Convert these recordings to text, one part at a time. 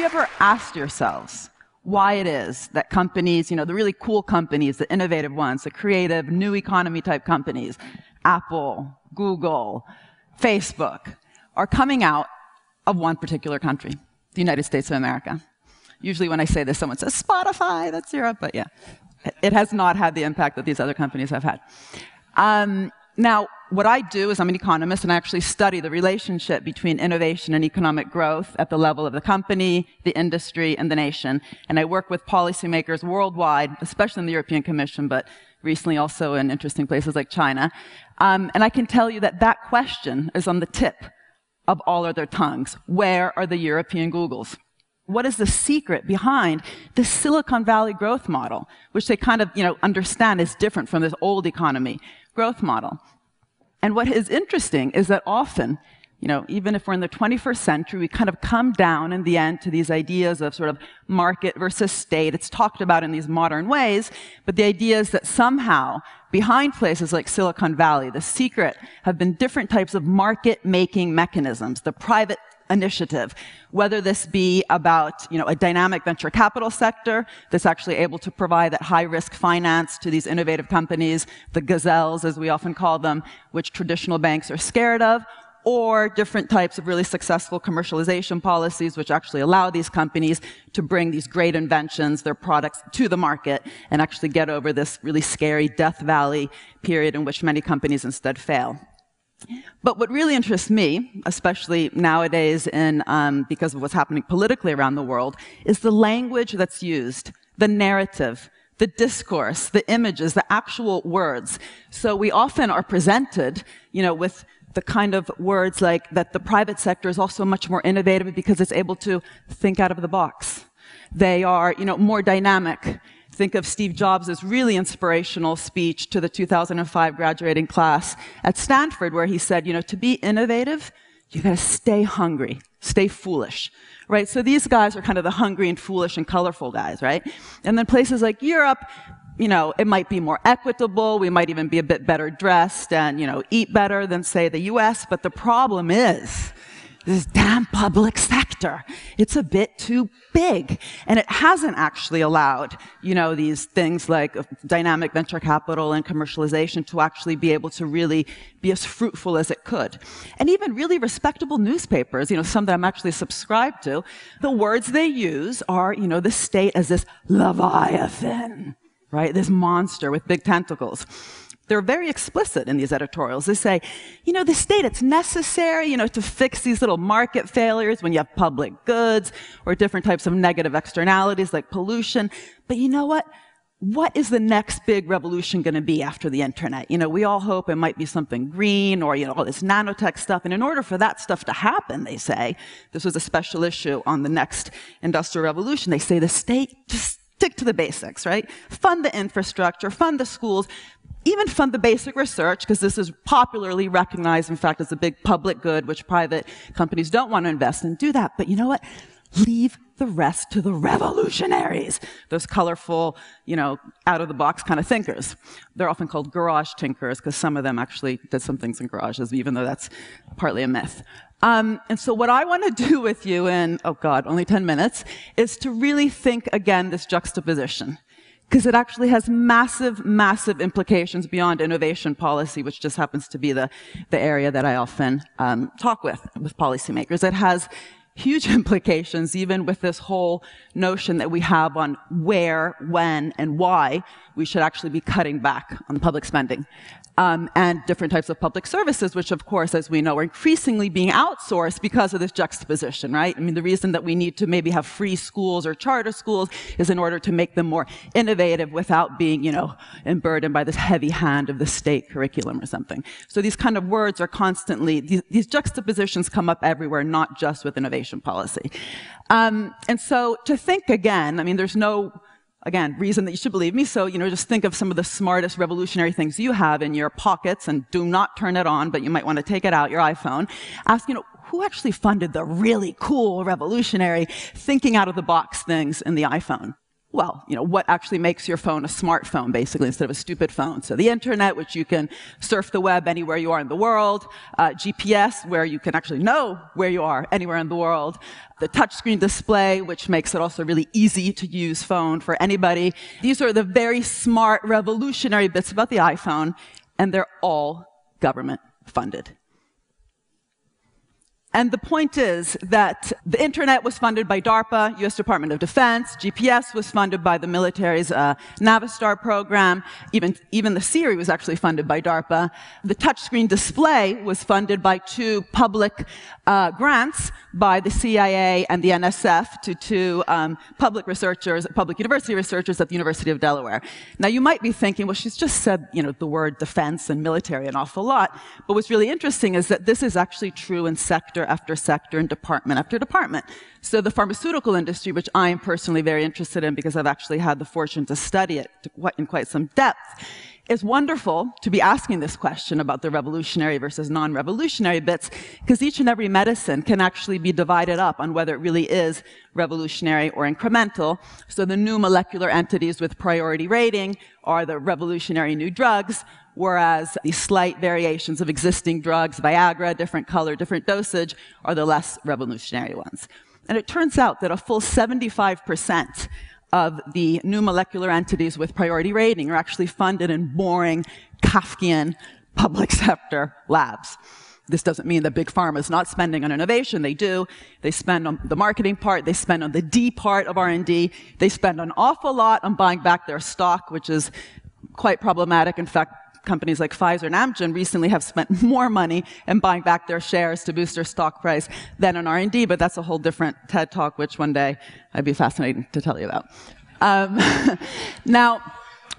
you ever asked yourselves why it is that companies, you know, the really cool companies, the innovative ones, the creative, new economy type companies, Apple, Google, Facebook, are coming out of one particular country, the United States of America? Usually when I say this, someone says, Spotify, that's Europe, but yeah. It has not had the impact that these other companies have had. Um, now, what I do is I'm an economist and I actually study the relationship between innovation and economic growth at the level of the company, the industry, and the nation. And I work with policymakers worldwide, especially in the European Commission, but recently also in interesting places like China. Um, and I can tell you that that question is on the tip of all of their tongues. Where are the European Googles? what is the secret behind the Silicon Valley growth model, which they kind of, you know, understand is different from this old economy growth model. And what is interesting is that often, you know, even if we're in the 21st century, we kind of come down in the end to these ideas of sort of market versus state. It's talked about in these modern ways, but the idea is that somehow behind places like Silicon Valley, the secret have been different types of market making mechanisms, the private initiative, whether this be about you know, a dynamic venture capital sector that's actually able to provide that high risk finance to these innovative companies, the gazelles as we often call them, which traditional banks are scared of, or different types of really successful commercialization policies which actually allow these companies to bring these great inventions, their products to the market and actually get over this really scary death valley period in which many companies instead fail. But what really interests me, especially nowadays in, um, because of what's happening politically around the world, is the language that's used, the narrative, the discourse, the images, the actual words. So we often are presented, you know, with the kind of words like that the private sector is also much more innovative because it's able to think out of the box. They are, you know, more dynamic think of Steve Jobs' really inspirational speech to the 2005 graduating class at Stanford, where he said, you know, to be innovative, you gotta stay hungry, stay foolish, right? So these guys are kind of the hungry and foolish and colorful guys, right? And then places like Europe, you know, it might be more equitable, we might even be a bit better dressed and, you know, eat better than, say, the US, but the problem is, this damn public sector. It's a bit too big. And it hasn't actually allowed, you know, these things like uh, dynamic venture capital and commercialization to actually be able to really be as fruitful as it could. And even really respectable newspapers, you know, some that I'm actually subscribed to, the words they use are, you know, the state as this leviathan, right? This monster with big tentacles they're very explicit in these editorials. They say, you know, the state, it's necessary, you know, to fix these little market failures when you have public goods or different types of negative externalities like pollution. But you know what? What is the next big revolution going to be after the internet? You know, we all hope it might be something green or, you know, all this nanotech stuff. And in order for that stuff to happen, they say, this was a special issue on the next industrial revolution, they say the state just stick to the basics, right? Fund the infrastructure, fund the schools, even fund the basic research, because this is popularly recognized, in fact, as a big public good, which private companies don't want to invest in. Do that. But you know what? Leave the rest to the revolutionaries, those colorful, you know, out of the box kind of thinkers. They're often called garage tinkers because some of them actually did some things in garages, even though that's partly a myth. Um, and so what I want to do with you in, oh God, only 10 minutes, is to really think again this juxtaposition because it actually has massive, massive implications beyond innovation policy, which just happens to be the, the area that I often um, talk with, with policymakers. It has huge implications, even with this whole notion that we have on where, when, and why we should actually be cutting back on public spending um, and different types of public services, which of course, as we know, are increasingly being outsourced because of this juxtaposition, right? I mean, the reason that we need to maybe have free schools or charter schools is in order to make them more innovative without being, you know, burdened by this heavy hand of the state curriculum or something. So these kind of words are constantly, these, these juxtapositions come up everywhere, not just with innovation policy. Um, and so to think again, I mean, there's no again, reason that you should believe me. So, you know, just think of some of the smartest revolutionary things you have in your pockets and do not turn it on, but you might want to take it out, your iPhone. Ask, you know, who actually funded the really cool, revolutionary, thinking out of the box things in the iPhone? Well, you know, what actually makes your phone a smartphone, basically, instead of a stupid phone. So the internet, which you can surf the web anywhere you are in the world, uh, GPS, where you can actually know where you are anywhere in the world, the touchscreen display, which makes it also really easy to use phone for anybody. These are the very smart, revolutionary bits about the iPhone, and they're all government funded. And the point is that the internet was funded by DARPA, US Department of Defense. GPS was funded by the military's uh, NAVSTAR program. Even, even the Siri was actually funded by DARPA. The touchscreen display was funded by two public uh, grants by the CIA and the NSF to two um, public researchers, public university researchers at the University of Delaware. Now you might be thinking, well, she's just said, you know, the word defense and military an awful lot. But what's really interesting is that this is actually true in sector after sector and department after department. So the pharmaceutical industry, which I am personally very interested in because I've actually had the fortune to study it in quite some depth, is wonderful to be asking this question about the revolutionary versus non-revolutionary bits, because each and every medicine can actually be divided up on whether it really is revolutionary or incremental. So the new molecular entities with priority rating are the revolutionary new drugs, whereas the slight variations of existing drugs, Viagra, different color, different dosage, are the less revolutionary ones. And it turns out that a full 75% of the new molecular entities with priority rating are actually funded in boring, Kafkian public sector labs. This doesn't mean that big pharma is not spending on innovation. They do. They spend on the marketing part. They spend on the D part of R&D. They spend an awful lot on buying back their stock, which is quite problematic. In fact, companies like Pfizer and Amgen recently have spent more money in buying back their shares to boost their stock price than on R&D, but that's a whole different TED talk, which one day I'd be fascinated to tell you about. Um, now,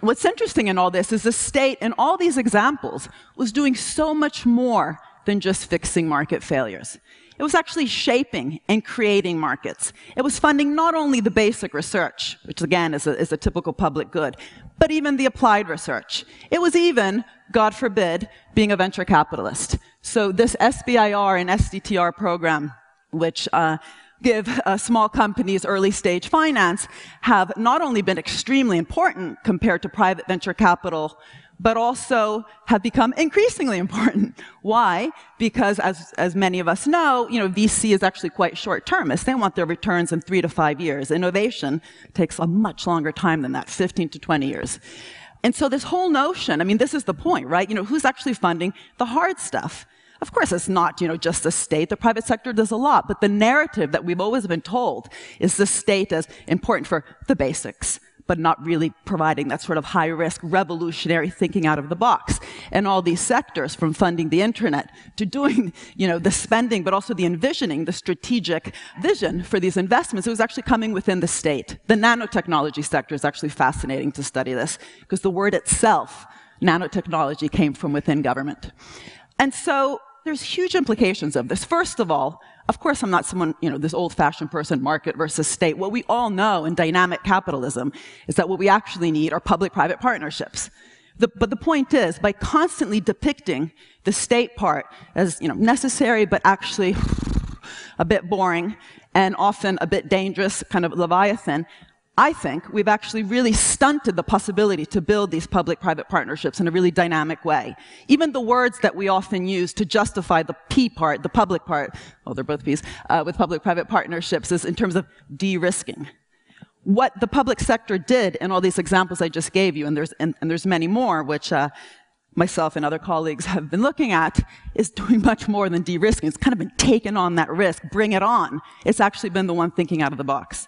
what's interesting in all this is the state, in all these examples, was doing so much more than just fixing market failures. It was actually shaping and creating markets. It was funding not only the basic research, which again is a, is a typical public good, but even the applied research. It was even, God forbid, being a venture capitalist. So this SBIR and STTR program, which uh, give uh, small companies early stage finance, have not only been extremely important compared to private venture capital but also have become increasingly important. Why? Because as, as many of us know, you know, VC is actually quite short-termist. They want their returns in three to five years. Innovation takes a much longer time than that, 15 to 20 years. And so this whole notion, I mean, this is the point, right? You know, who's actually funding the hard stuff? Of course, it's not, you know, just the state. The private sector does a lot, but the narrative that we've always been told is the state as important for the basics, but not really providing that sort of high risk, revolutionary thinking out of the box. And all these sectors, from funding the internet to doing, you know, the spending, but also the envisioning, the strategic vision for these investments, it was actually coming within the state. The nanotechnology sector is actually fascinating to study this, because the word itself, nanotechnology, came from within government. And so there's huge implications of this. First of all, of course, I'm not someone, you know, this old fashioned person, market versus state. What we all know in dynamic capitalism is that what we actually need are public private partnerships. The, but the point is, by constantly depicting the state part as, you know, necessary, but actually a bit boring and often a bit dangerous, kind of Leviathan, I think we've actually really stunted the possibility to build these public-private partnerships in a really dynamic way. Even the words that we often use to justify the P part, the public part, well, they're both P's, uh, with public-private partnerships is in terms of de-risking. What the public sector did in all these examples I just gave you, and there's, and, and there's many more, which uh, myself and other colleagues have been looking at is doing much more than de-risking. It's kind of been taking on that risk, bring it on. It's actually been the one thinking out of the box.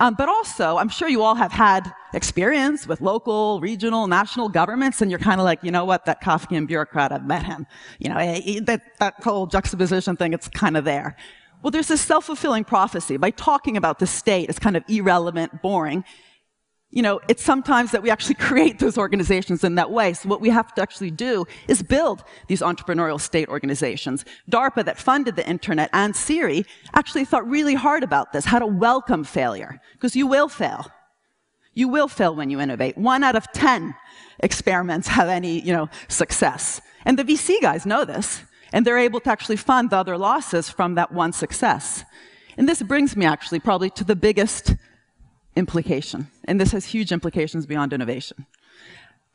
Um, but also, I'm sure you all have had experience with local, regional, national governments, and you're kind of like, you know what, that Kafkian bureaucrat, I've met him. You know, eh, that, that whole juxtaposition thing, it's kind of there. Well, there's this self-fulfilling prophecy. By talking about the state it's kind of irrelevant, boring, you know, it's sometimes that we actually create those organizations in that way. So what we have to actually do is build these entrepreneurial state organizations. DARPA that funded the internet and Siri actually thought really hard about this, how to welcome failure, because you will fail. You will fail when you innovate. One out of 10 experiments have any, you know, success. And the VC guys know this, and they're able to actually fund the other losses from that one success. And this brings me actually probably to the biggest implication, and this has huge implications beyond innovation.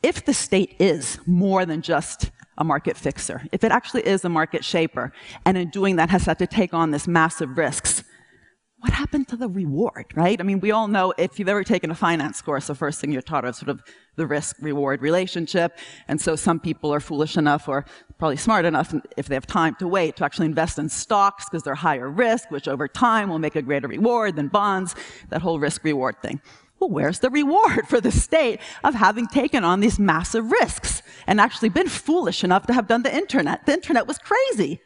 If the state is more than just a market fixer, if it actually is a market shaper, and in doing that has had to take on this massive risks, what happened to the reward, right? I mean, we all know if you've ever taken a finance course, the first thing you're taught is sort of the risk reward relationship. And so some people are foolish enough or probably smart enough, if they have time to wait, to actually invest in stocks because they're higher risk, which over time will make a greater reward than bonds, that whole risk reward thing. Well, where's the reward for the state of having taken on these massive risks and actually been foolish enough to have done the internet? The internet was crazy.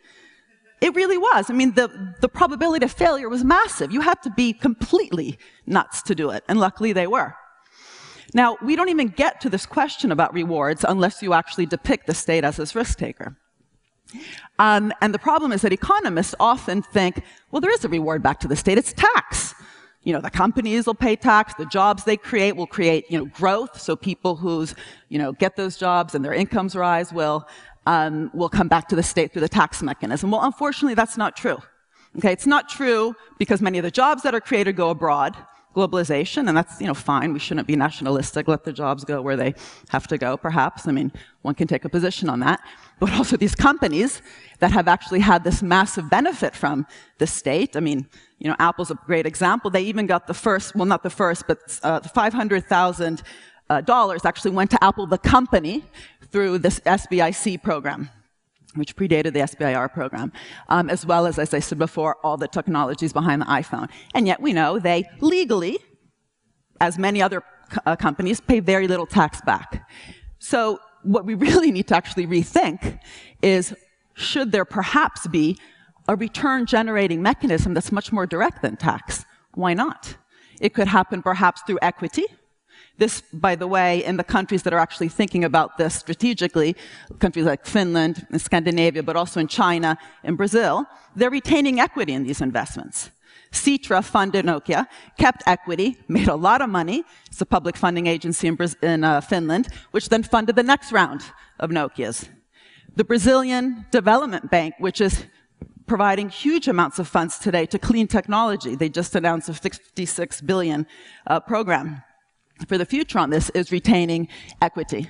It really was. I mean, the, the probability of failure was massive. You had to be completely nuts to do it, and luckily they were. Now, we don't even get to this question about rewards unless you actually depict the state as this risk taker. Um, and the problem is that economists often think, well, there is a reward back to the state, it's tax. You know, the companies will pay tax, the jobs they create will create, you know, growth, so people who's, you know, get those jobs and their incomes rise will um, will come back to the state through the tax mechanism. Well, unfortunately, that's not true. Okay, it's not true because many of the jobs that are created go abroad, globalization, and that's you know fine. We shouldn't be nationalistic. Let the jobs go where they have to go. Perhaps I mean one can take a position on that. But also these companies that have actually had this massive benefit from the state. I mean, you know, Apple's a great example. They even got the first, well, not the first, but uh, 500,000 uh, dollars actually went to Apple, the company, through this SBIC program which predated the SBIR program, um, as well as, as I said before, all the technologies behind the iPhone. And yet we know they legally, as many other uh, companies, pay very little tax back. So what we really need to actually rethink is, should there perhaps be a return generating mechanism that's much more direct than tax? Why not? It could happen perhaps through equity, this, by the way, in the countries that are actually thinking about this strategically, countries like Finland and Scandinavia, but also in China and Brazil, they're retaining equity in these investments. Sitra funded Nokia, kept equity, made a lot of money. It's a public funding agency in, in uh, Finland, which then funded the next round of Nokia's. The Brazilian Development Bank, which is providing huge amounts of funds today to clean technology. They just announced a 56 billion uh, program for the future on this is retaining equity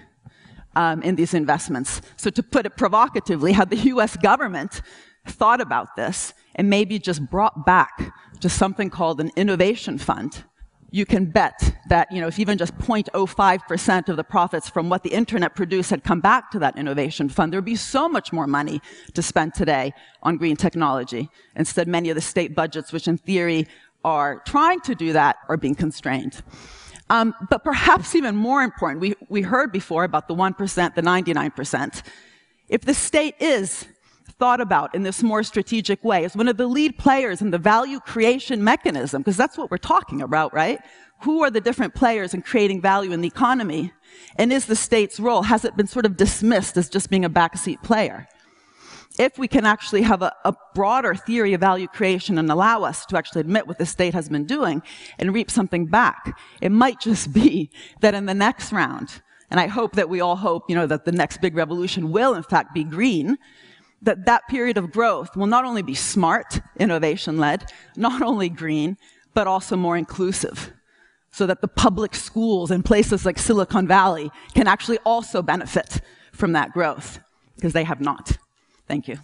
um, in these investments. So to put it provocatively, had the US government thought about this and maybe just brought back to something called an innovation fund, you can bet that, you know, if even just 0.05% of the profits from what the internet produced had come back to that innovation fund, there would be so much more money to spend today on green technology. Instead, many of the state budgets, which in theory are trying to do that, are being constrained. Um, but perhaps even more important, we, we heard before about the 1%, the 99%. If the state is thought about in this more strategic way as one of the lead players in the value creation mechanism, because that's what we're talking about, right? Who are the different players in creating value in the economy? And is the state's role, has it been sort of dismissed as just being a backseat player? If we can actually have a, a, broader theory of value creation and allow us to actually admit what the state has been doing and reap something back, it might just be that in the next round, and I hope that we all hope, you know, that the next big revolution will in fact be green, that that period of growth will not only be smart, innovation-led, not only green, but also more inclusive so that the public schools in places like Silicon Valley can actually also benefit from that growth, because they have not. Thank you.